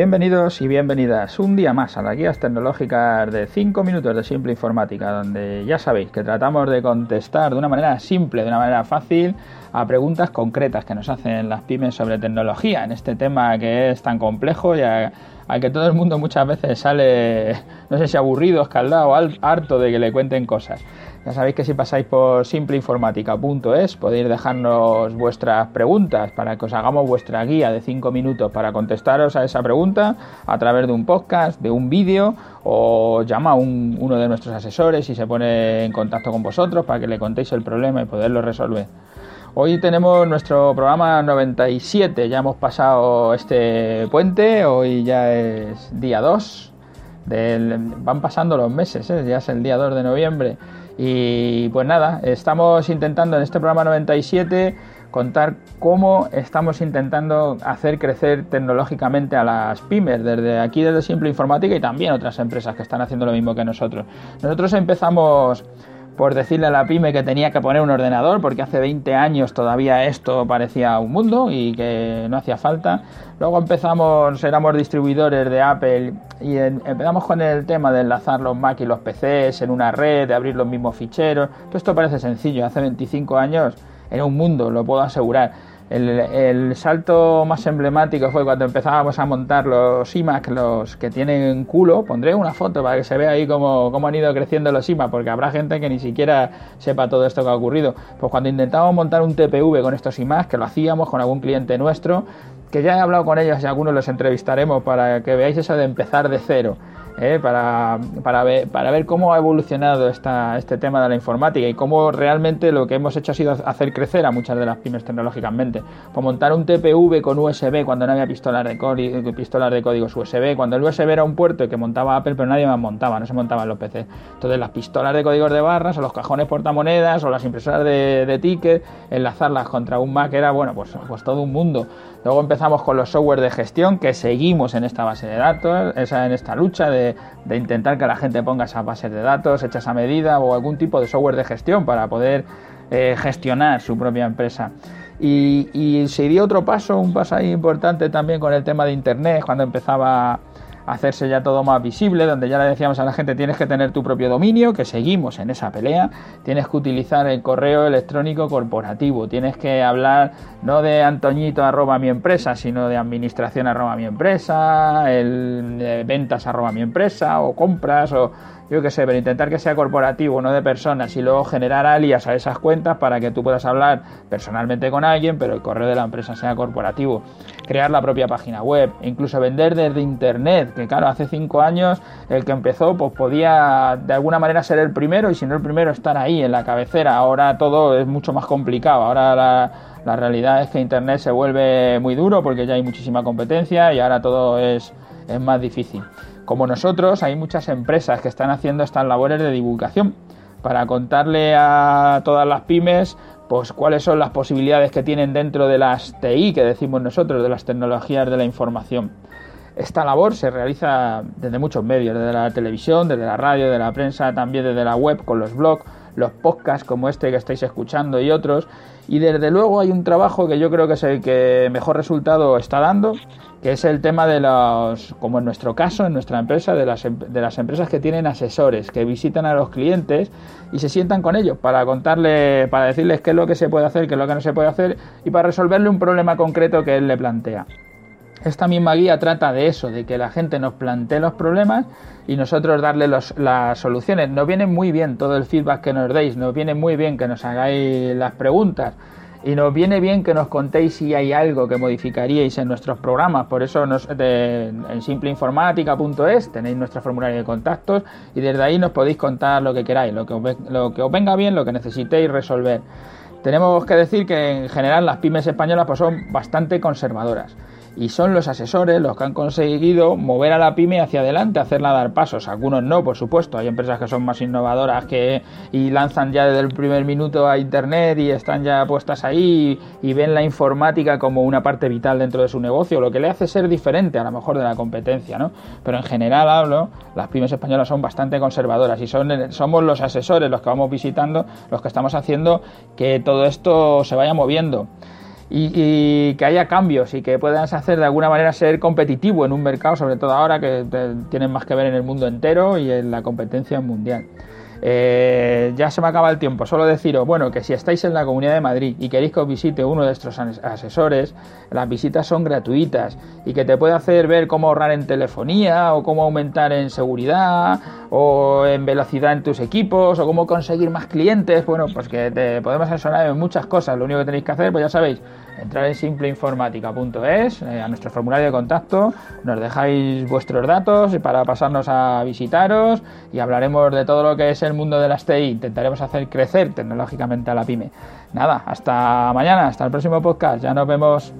Bienvenidos y bienvenidas un día más a las guías tecnológicas de 5 minutos de simple informática, donde ya sabéis que tratamos de contestar de una manera simple, de una manera fácil, a preguntas concretas que nos hacen las pymes sobre tecnología, en este tema que es tan complejo y al que todo el mundo muchas veces sale, no sé si aburrido, escaldado, harto de que le cuenten cosas. Ya sabéis que si pasáis por simpleinformática.es podéis dejarnos vuestras preguntas para que os hagamos vuestra guía de 5 minutos para contestaros a esa pregunta a través de un podcast, de un vídeo o llama a uno de nuestros asesores y se pone en contacto con vosotros para que le contéis el problema y poderlo resolver. Hoy tenemos nuestro programa 97, ya hemos pasado este puente, hoy ya es día 2, van pasando los meses, ¿eh? ya es el día 2 de noviembre y pues nada, estamos intentando en este programa 97 contar cómo estamos intentando hacer crecer tecnológicamente a las pymes, desde aquí, desde Simple Informática y también otras empresas que están haciendo lo mismo que nosotros. Nosotros empezamos por decirle a la pyme que tenía que poner un ordenador, porque hace 20 años todavía esto parecía un mundo y que no hacía falta. Luego empezamos, éramos distribuidores de Apple y empezamos con el tema de enlazar los Mac y los PCs en una red, de abrir los mismos ficheros. Todo esto parece sencillo, hace 25 años era un mundo, lo puedo asegurar. El, salto más emblemático fue cuando empezábamos a montar los iMac, los que tienen culo. Pondré una foto para que se vea ahí cómo, cómo han ido creciendo los iMac, porque habrá gente que ni siquiera sepa todo esto que ha ocurrido. Pues cuando intentábamos montar un TPV con estos iMac, que lo hacíamos con algún cliente nuestro, que ya he hablado con ellos y algunos los entrevistaremos para que veáis eso de empezar de cero. ¿Eh? para, para, ver, para ver cómo ha evolucionado esta, este tema de la informática y cómo realmente lo que hemos hecho ha sido hacer crecer a muchas de las pymes tecnológicamente. Por montar un TPV con USB cuando no había pistolas de, pistolas de códigos USB, cuando el USB era un puerto que montaba Apple, pero nadie más montaba, no se montaban los PC. Entonces las pistolas de códigos de barras o los cajones portamonedas o las impresoras de, de ticket, enlazarlas contra un Mac era, bueno, pues, pues todo un mundo. Luego empezamos con los software de gestión, que seguimos en esta base de datos, en esta lucha de, intentar que la gente ponga esas bases de datos hechas a medida o algún tipo de software de gestión para poder eh, gestionar su propia empresa. Y, y se dio otro paso, un paso ahí importante también con el tema de Internet, cuando empezaba hacerse ya todo más visible, donde ya le decíamos a la gente tienes que tener tu propio dominio, que seguimos en esa pelea, tienes que utilizar el correo electrónico corporativo, tienes que hablar no de antoñito arroba mi empresa, sino de administración arroba mi empresa, el, ventas arroba mi empresa, o compras, o yo qué sé, pero intentar que sea corporativo, no de personas, y luego generar alias a esas cuentas para que tú puedas hablar personalmente con alguien, pero el correo de la empresa sea corporativo. Crear la propia página web, e incluso vender desde internet, que claro, hace cinco años el que empezó, pues podía de alguna manera ser el primero, y si no el primero, estar ahí en la cabecera. Ahora todo es mucho más complicado. Ahora la, la realidad es que internet se vuelve muy duro porque ya hay muchísima competencia y ahora todo es, es más difícil. Como nosotros, hay muchas empresas que están haciendo estas labores de divulgación para contarle a todas las pymes pues cuáles son las posibilidades que tienen dentro de las TI que decimos nosotros, de las tecnologías de la información. Esta labor se realiza desde muchos medios, desde la televisión, desde la radio, desde la prensa, también desde la web con los blogs, los podcasts como este que estáis escuchando y otros. Y desde luego hay un trabajo que yo creo que es el que mejor resultado está dando, que es el tema de los, como en nuestro caso, en nuestra empresa, de las, em, de las empresas que tienen asesores, que visitan a los clientes y se sientan con ellos para contarle, para decirles qué es lo que se puede hacer, qué es lo que no se puede hacer y para resolverle un problema concreto que él le plantea. Esta misma guía trata de eso, de que la gente nos plantee los problemas y nosotros darle las soluciones. Nos viene muy bien todo el feedback que nos deis, nos viene muy bien que nos hagáis las preguntas y nos viene bien que nos contéis si hay algo que modificaríais en nuestros programas. Por eso en simpleinformática.es tenéis nuestra formulario de contactos y desde ahí nos podéis contar lo que queráis, lo que os, lo que os venga bien, lo que necesitéis resolver. Tenemos que decir que en general las pymes españolas pues son bastante conservadoras y son los asesores los que han conseguido mover a la pyme hacia adelante, hacerla dar pasos. Algunos no, por supuesto. Hay empresas que son más innovadoras que y lanzan ya desde el primer minuto a internet y están ya puestas ahí y, ven la informática como una parte vital dentro de su negocio, lo que le hace ser diferente a lo mejor de la competencia, ¿no? Pero en general hablo, las pymes españolas son bastante conservadoras y son somos los asesores los que vamos visitando, los que estamos haciendo que todo esto se vaya moviendo. Y, que haya cambios y que puedas hacer de alguna manera ser competitivo en un mercado, sobre todo ahora que tienen más que ver en el mundo entero y en la competencia mundial. Eh, ya se me acaba el tiempo, solo deciros, bueno, que si estáis en la Comunidad de Madrid y queréis que os visite uno de nuestros asesores, las visitas son gratuitas y que te puede hacer ver cómo ahorrar en telefonía o cómo aumentar en seguridad o en velocidad en tus equipos o cómo conseguir más clientes, bueno, pues que te podemos asesorar en muchas cosas, lo único que tenéis que hacer, pues ya sabéis, entrar en simpleinformática.es, eh, a nuestro formulario de contacto, nos dejáis vuestros datos para pasarnos a visitaros y hablaremos de todo lo que es el mundo de las TI. Intentaremos hacer crecer tecnológicamente a la pyme. Nada, hasta mañana, hasta el próximo podcast, ya nos vemos.